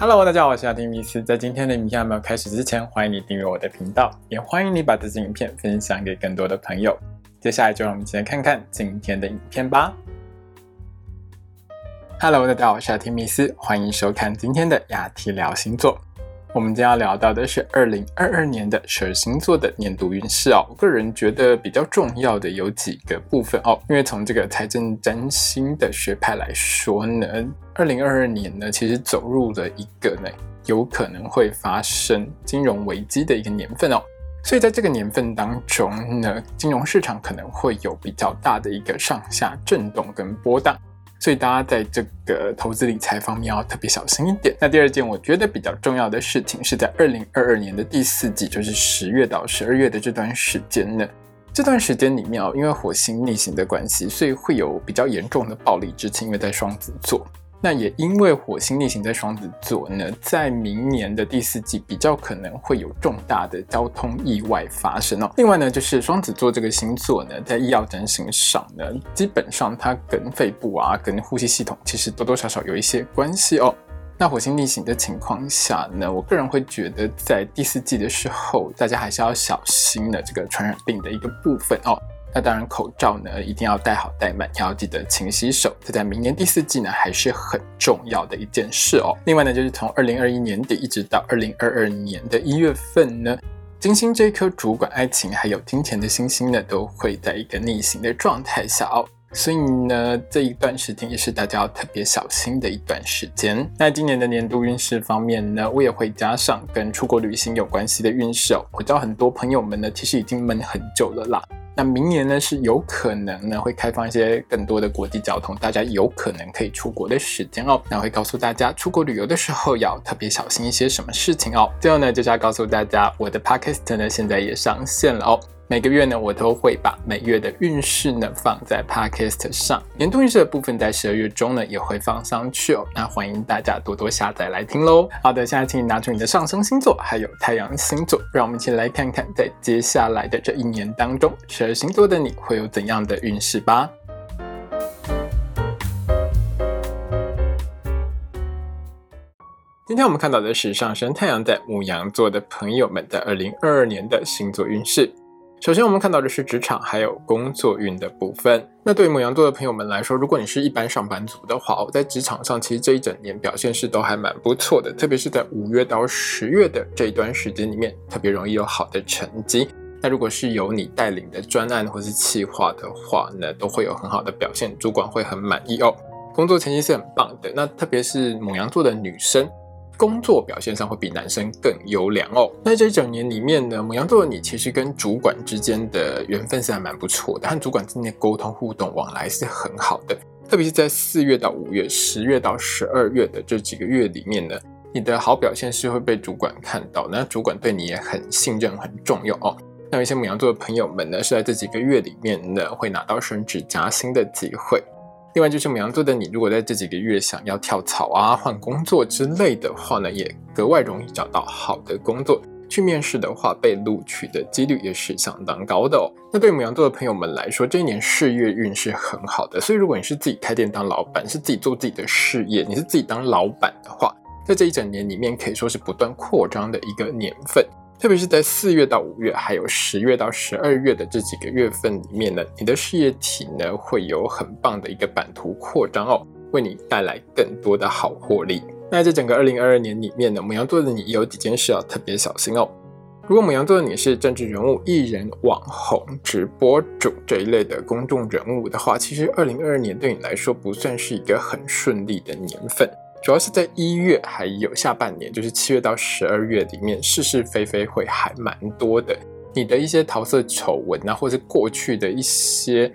Hello，大家好，我是阿丁米斯。在今天的影片还没有开始之前，欢迎你订阅我的频道，也欢迎你把这支影片分享给更多的朋友。接下来就让我们一起来看看今天的影片吧。Hello，大家好，我是阿丁米斯，欢迎收看今天的雅提聊星座。我们今天要聊到的是二零二二年的十二星座的年度运势哦。我个人觉得比较重要的有几个部分哦，因为从这个财政占星的学派来说呢，二零二二年呢其实走入了一个呢有可能会发生金融危机的一个年份哦。所以在这个年份当中呢，金融市场可能会有比较大的一个上下震动跟波荡。所以大家在这个投资理财方面要特别小心一点。那第二件我觉得比较重要的事情是在二零二二年的第四季，就是十月到十二月的这段时间呢。这段时间里面哦，因为火星逆行的关系，所以会有比较严重的暴力之情，因为在双子座。那也因为火星逆行在双子座呢，在明年的第四季比较可能会有重大的交通意外发生哦。另外呢，就是双子座这个星座呢，在医药整形上呢，基本上它跟肺部啊、跟呼吸系统其实多多少少有一些关系哦。那火星逆行的情况下呢，我个人会觉得在第四季的时候，大家还是要小心的这个传染病的一个部分哦。那当然，口罩呢一定要戴好戴满，要记得勤洗手。这在明年第四季呢还是很重要的一件事哦。另外呢，就是从二零二一年底一直到二零二二年的一月份呢，金星这颗主管爱情还有金钱的星星呢，都会在一个逆行的状态下哦。所以呢，这一段时间也是大家要特别小心的一段时间。那今年的年度运势方面呢，我也会加上跟出国旅行有关系的运势哦。我知道很多朋友们呢，其实已经闷很久了啦。那明年呢是有可能呢会开放一些更多的国际交通，大家有可能可以出国的时间哦。那会告诉大家出国旅游的时候要特别小心一些什么事情哦。最后呢就是要告诉大家，我的 podcast 呢现在也上线了哦。每个月呢，我都会把每月的运势呢放在 Podcast 上，年度运势的部分在十二月中呢也会放上去哦。那欢迎大家多多下载来听喽。好的，现在请你拿出你的上升星座还有太阳星座，让我们一起来看看在接下来的这一年当中，十二星座的你会有怎样的运势吧。今天我们看到的是上升太阳在牧羊座的朋友们在二零二二年的星座运势。首先，我们看到的是职场还有工作运的部分。那对于母羊座的朋友们来说，如果你是一般上班族的话，我在职场上其实这一整年表现是都还蛮不错的，特别是在五月到十月的这一段时间里面，特别容易有好的成绩。那如果是由你带领的专案或是企划的话呢，都会有很好的表现，主管会很满意哦。工作成绩是很棒的。那特别是母羊座的女生。工作表现上会比男生更优良哦。那这一整年里面呢，母羊座的你其实跟主管之间的缘分是还蛮不错的，和主管之间的沟通互动往来是很好的。特别是在四月到五月、十月到十二月的这几个月里面呢，你的好表现是会被主管看到，那主管对你也很信任、很重要哦。那有一些母羊座的朋友们呢，是在这几个月里面呢，会拿到升职加薪的机会。另外就是母羊座的你，如果在这几个月想要跳槽啊、换工作之类的话呢，也格外容易找到好的工作。去面试的话，被录取的几率也是相当高的哦。那对母羊座的朋友们来说，这一年事业运是很好的。所以如果你是自己开店当老板，是自己做自己的事业，你是自己当老板的话，在这一整年里面可以说是不断扩张的一个年份。特别是在四月到五月，还有十月到十二月的这几个月份里面呢，你的事业体呢会有很棒的一个版图扩张哦，为你带来更多的好获利。那在整个二零二二年里面呢，母羊座的你有几件事要特别小心哦。如果母羊座的你是政治人物、艺人、网红、直播主这一类的公众人物的话，其实二零二二年对你来说不算是一个很顺利的年份。主要是在一月还有下半年，就是七月到十二月里面，是是非非会还蛮多的。你的一些桃色丑闻啊，或是过去的一些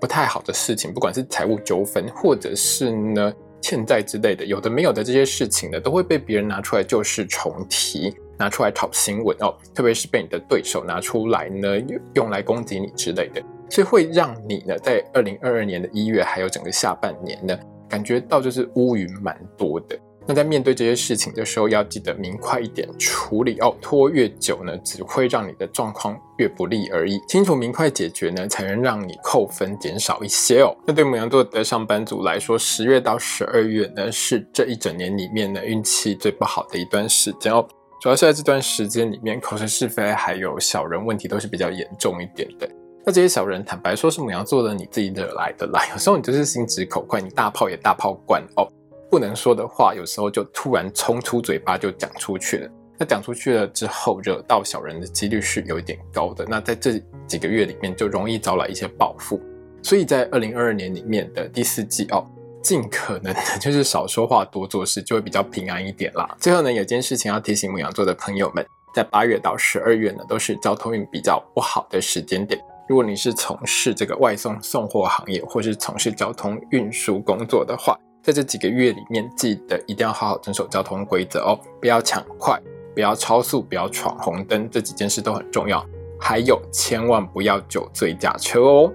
不太好的事情，不管是财务纠纷，或者是呢欠债之类的，有的没有的这些事情呢，都会被别人拿出来旧事重提，拿出来炒新闻哦。特别是被你的对手拿出来呢，用来攻击你之类的，所以会让你呢，在二零二二年的一月还有整个下半年呢。感觉到就是乌云蛮多的，那在面对这些事情的时候，要记得明快一点处理哦，拖越久呢，只会让你的状况越不利而已。清楚明快解决呢，才能让你扣分减少一些哦。那对母羊座的上班族来说，十月到十二月呢，是这一整年里面呢运气最不好的一段时间哦。主要是在这段时间里面，口舌是非还有小人问题都是比较严重一点的。那这些小人，坦白说是母羊座的你自己惹来的啦。有时候你就是心直口快，你大炮也大炮惯哦。不能说的话，有时候就突然冲出嘴巴就讲出去了。那讲出去了之后，惹到小人的几率是有一点高的。那在这几个月里面，就容易招来一些报复。所以在二零二二年里面的第四季哦，尽可能的就是少说话，多做事，就会比较平安一点啦。最后呢，有件事情要提醒母羊座的朋友们，在八月到十二月呢，都是交通运比较不好的时间点。如果你是从事这个外送送货行业，或是从事交通运输工作的话，在这几个月里面，记得一定要好好遵守交通规则哦，不要抢快，不要超速，不要闯红灯，这几件事都很重要。还有，千万不要酒醉驾车哦。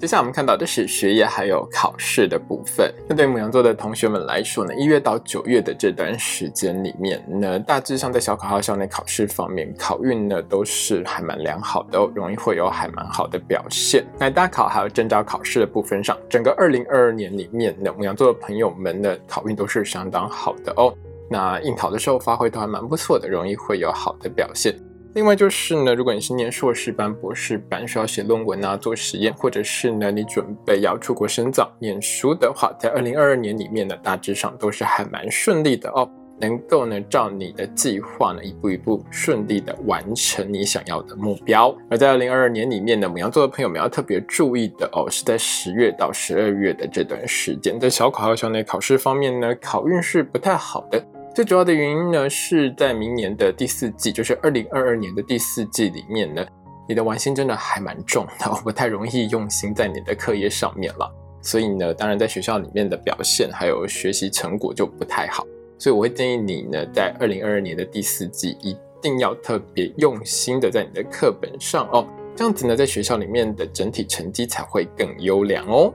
接下来我们看到的是学业还有考试的部分。那对母羊座的同学们来说呢，一月到九月的这段时间里面呢，大致上在小考和校内考试方面，考运呢都是还蛮良好的，容易会有还蛮好的表现。那大考还有征招考试的部分上，整个二零二二年里面的母羊座的朋友们的考运都是相当好的哦。那应考的时候发挥都还蛮不错的，容易会有好的表现。另外就是呢，如果你是念硕士班、博士班，需要写论文啊、做实验，或者是呢你准备要出国深造、念书的话，在二零二二年里面呢，大致上都是还蛮顺利的哦，能够呢照你的计划呢一步一步顺利的完成你想要的目标。而在二零二二年里面呢，母羊座的朋友们要特别注意的哦，是在十月到十二月的这段时间，在小考和校内考试方面呢，考运是不太好的。最主要的原因呢，是在明年的第四季，就是二零二二年的第四季里面呢，你的玩心真的还蛮重的，不太容易用心在你的课业上面了。所以呢，当然在学校里面的表现还有学习成果就不太好。所以我会建议你呢，在二零二二年的第四季一定要特别用心的在你的课本上哦，这样子呢，在学校里面的整体成绩才会更优良哦。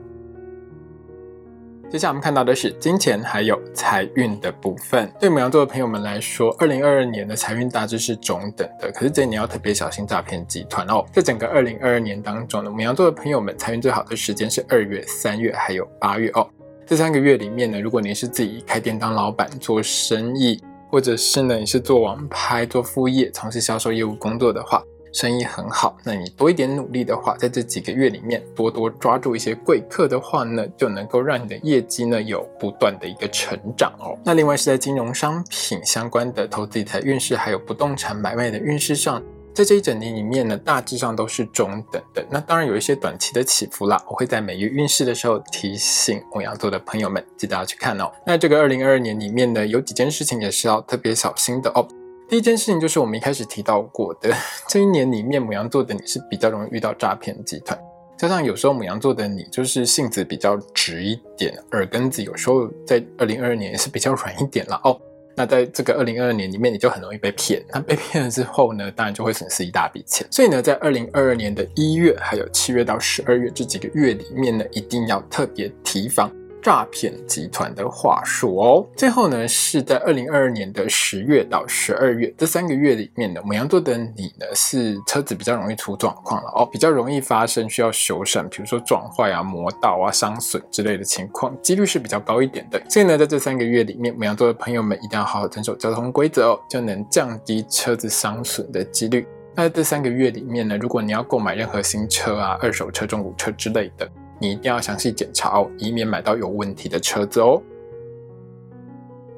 接下来我们看到的是金钱还有财运的部分。对母羊座的朋友们来说，二零二二年的财运大致是中等的，可是这一年要特别小心诈骗集团哦。在整个二零二二年当中呢，母羊座的朋友们财运最好的时间是二月、三月还有八月哦。这三个月里面呢，如果你是自己开店当老板做生意，或者是呢你是做网拍做副业从事销售业务工作的话。生意很好，那你多一点努力的话，在这几个月里面多多抓住一些贵客的话呢，就能够让你的业绩呢有不断的一个成长哦。那另外是在金融商品相关的投资理财运势，还有不动产买卖的运势上，在这一整年里面呢，大致上都是中等的。那当然有一些短期的起伏啦，我会在每月运势的时候提醒牧羊座的朋友们，记得要去看哦。那这个二零二二年里面呢，有几件事情也是要特别小心的哦。第一件事情就是我们一开始提到过的，这一年里面母羊座的你是比较容易遇到诈骗集团，加上有时候母羊座的你就是性子比较直一点，耳根子有时候在二零二二年也是比较软一点了哦。那在这个二零二二年里面，你就很容易被骗。那被骗了之后呢，当然就会损失一大笔钱。所以呢，在二零二二年的一月还有七月到十二月这几个月里面呢，一定要特别提防。诈骗集团的话术哦。最后呢，是在二零二二年的十月到十二月这三个月里面的母羊座的你呢，是车子比较容易出状况了哦，比较容易发生需要修缮，比如说撞坏啊、磨到啊、伤损之类的情况，几率是比较高一点的。所以呢，在这三个月里面，母羊座的朋友们一定要好好遵守交通规则哦，就能降低车子伤损的几率。那在这三个月里面呢，如果你要购买任何新车啊、二手车、中古车之类的。你一定要详细检查哦，以免买到有问题的车子哦。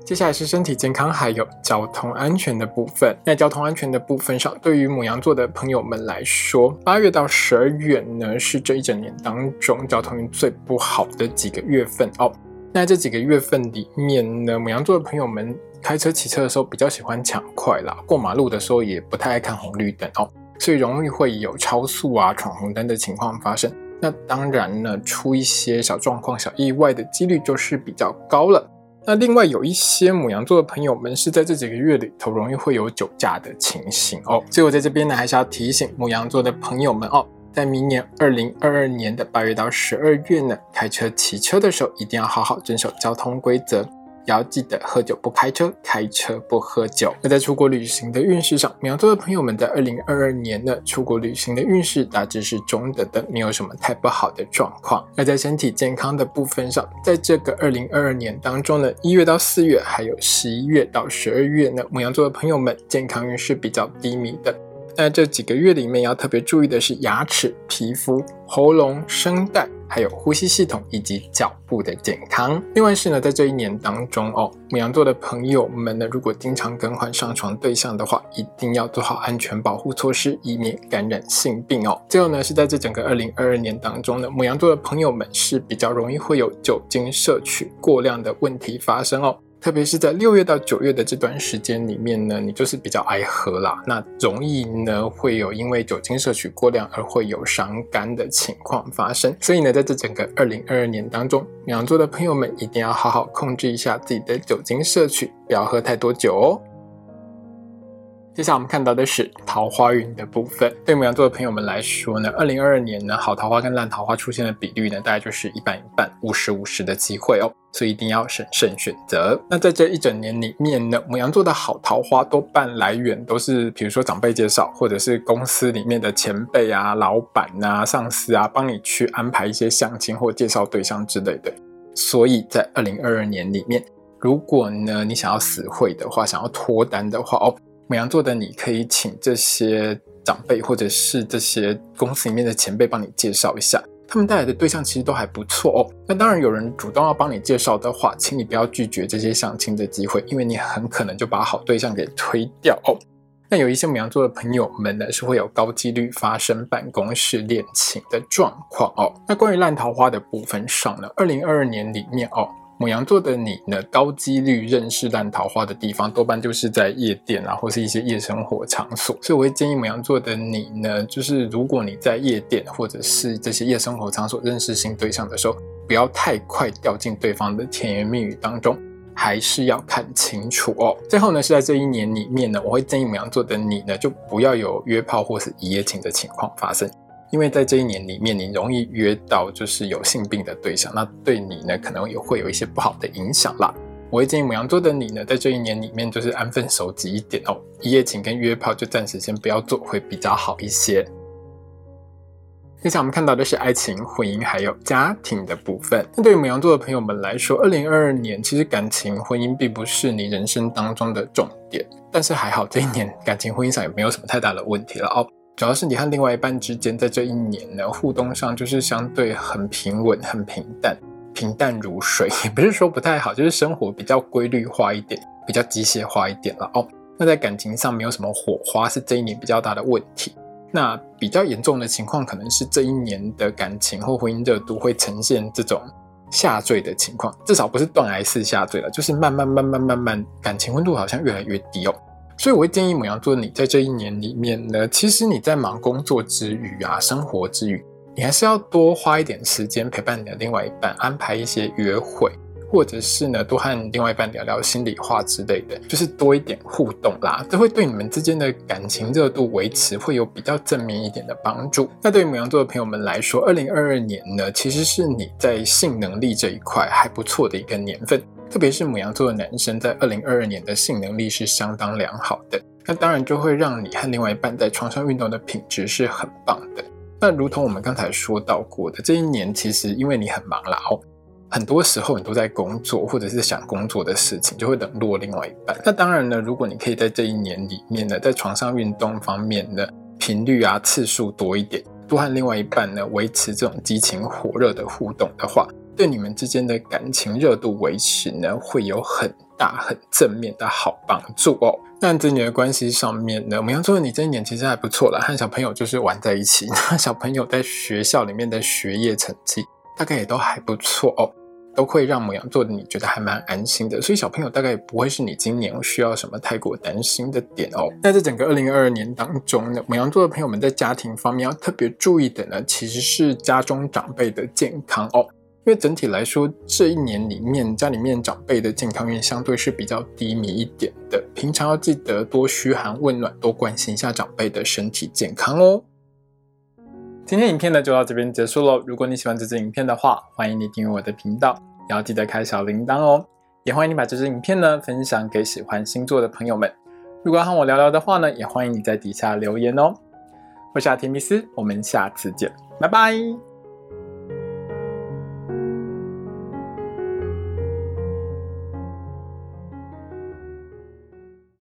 接下来是身体健康还有交通安全的部分。那交通安全的部分上，对于母羊座的朋友们来说，八月到十二月呢，是这一整年当中交通最不好的几个月份哦。那这几个月份里面呢，母羊座的朋友们开车骑车的时候比较喜欢抢快啦，过马路的时候也不太爱看红绿灯哦，所以容易会有超速啊、闯红灯的情况发生。那当然呢，出一些小状况、小意外的几率就是比较高了。那另外有一些母羊座的朋友们是在这几个月里头容易会有酒驾的情形哦。所以我在这边呢，还是要提醒母羊座的朋友们哦，在明年二零二二年的八月到十二月呢，开车骑车的时候一定要好好遵守交通规则。要记得喝酒不开车，开车不喝酒。那在出国旅行的运势上，牡羊座的朋友们在二零二二年呢，出国旅行的运势大致是中等的，没有什么太不好的状况。那在身体健康的部分上，在这个二零二二年当中呢，一月到四月，还有十一月到十二月呢，牡羊座的朋友们健康运势比较低迷的。那这几个月里面要特别注意的是牙齿、皮肤、喉咙、声带，还有呼吸系统以及脚部的健康。另外是呢，在这一年当中哦，母羊座的朋友们呢，如果经常更换上床对象的话，一定要做好安全保护措施，以免感染性病哦。最后呢，是在这整个二零二二年当中呢，母羊座的朋友们是比较容易会有酒精摄取过量的问题发生哦。特别是在六月到九月的这段时间里面呢，你就是比较爱喝啦，那容易呢会有因为酒精摄取过量而会有伤肝的情况发生。所以呢，在这整个二零二二年当中，羊座的朋友们一定要好好控制一下自己的酒精摄取，不要喝太多酒哦。接下来我们看到的是桃花运的部分。对牡羊座的朋友们来说呢，二零二二年呢，好桃花跟烂桃花出现的比率呢，大概就是一半一半，五十五十的机会哦。所以一定要审慎选择。那在这一整年里面呢，母羊座的好桃花多半来源都是，比如说长辈介绍，或者是公司里面的前辈啊、老板啊、上司啊，帮你去安排一些相亲或介绍对象之类的。所以在二零二二年里面，如果呢你想要死会的话，想要脱单的话哦，母羊座的你可以请这些长辈或者是这些公司里面的前辈帮你介绍一下。他们带来的对象其实都还不错哦。那当然，有人主动要帮你介绍的话，请你不要拒绝这些相亲的机会，因为你很可能就把好对象给推掉哦。那有一些母羊座的朋友们呢，是会有高几率发生办公室恋情的状况哦。那关于烂桃花的部分上呢，二零二二年里面哦。母羊座的你呢，高几率认识烂桃花的地方，多半就是在夜店啊，或是一些夜生活场所。所以我会建议母羊座的你呢，就是如果你在夜店或者是这些夜生活场所认识新对象的时候，不要太快掉进对方的甜言蜜语当中，还是要看清楚哦。最后呢，是在这一年里面呢，我会建议母羊座的你呢，就不要有约炮或是一夜情的情况发生。因为在这一年里面，你容易约到就是有性病的对象，那对你呢可能也会有一些不好的影响啦。我会建议母羊座的你呢，在这一年里面就是安分守己一点哦，一夜情跟约炮就暂时先不要做，会比较好一些。接下来我们看到的是爱情、婚姻还有家庭的部分。那对于母羊座的朋友们来说，二零二二年其实感情、婚姻并不是你人生当中的重点，但是还好这一年感情、婚姻上也没有什么太大的问题了哦。主要是你和另外一半之间，在这一年呢，互动上就是相对很平稳、很平淡，平淡如水。也不是说不太好，就是生活比较规律化一点，比较机械化一点了哦。那在感情上没有什么火花，是这一年比较大的问题。那比较严重的情况，可能是这一年的感情或婚姻热度会呈现这种下坠的情况，至少不是断崖式下坠了，就是慢慢、慢慢、慢慢，感情温度好像越来越低哦。所以我会建议母羊座你在这一年里面呢，其实你在忙工作之余啊，生活之余，你还是要多花一点时间陪伴你的另外一半，安排一些约会，或者是呢多和另外一半聊聊心里话之类的，就是多一点互动啦，这会对你们之间的感情热度维持会有比较正面一点的帮助。那对于母羊座的朋友们来说，二零二二年呢，其实是你在性能力这一块还不错的一个年份。特别是母羊座的男生，在二零二二年的性能力是相当良好的，那当然就会让你和另外一半在床上运动的品质是很棒的。那如同我们刚才说到过的，这一年其实因为你很忙啦哦，很多时候你都在工作或者是想工作的事情，就会冷落另外一半。那当然呢，如果你可以在这一年里面呢，在床上运动方面的频率啊次数多一点，多和另外一半呢维持这种激情火热的互动的话。对你们之间的感情热度维持呢，会有很大很正面的好帮助哦。那这一年的关系上面呢，我们要说你这一年其实还不错了，和小朋友就是玩在一起。那小朋友在学校里面的学业成绩大概也都还不错哦，都会让母羊座的你觉得还蛮安心的。所以小朋友大概也不会是你今年需要什么太过担心的点哦。那在整个二零二二年当中呢，母羊座的朋友们在家庭方面要特别注意的呢，其实是家中长辈的健康哦。因为整体来说，这一年里面家里面长辈的健康运相对是比较低迷一点的。平常要记得多嘘寒问暖，多关心一下长辈的身体健康哦。今天影片呢就到这边结束喽。如果你喜欢这支影片的话，欢迎你订阅我的频道，也要记得开小铃铛哦。也欢迎你把这支影片呢分享给喜欢星座的朋友们。如果要和我聊聊的话呢，也欢迎你在底下留言哦。我是阿提米斯，我们下次见，拜拜。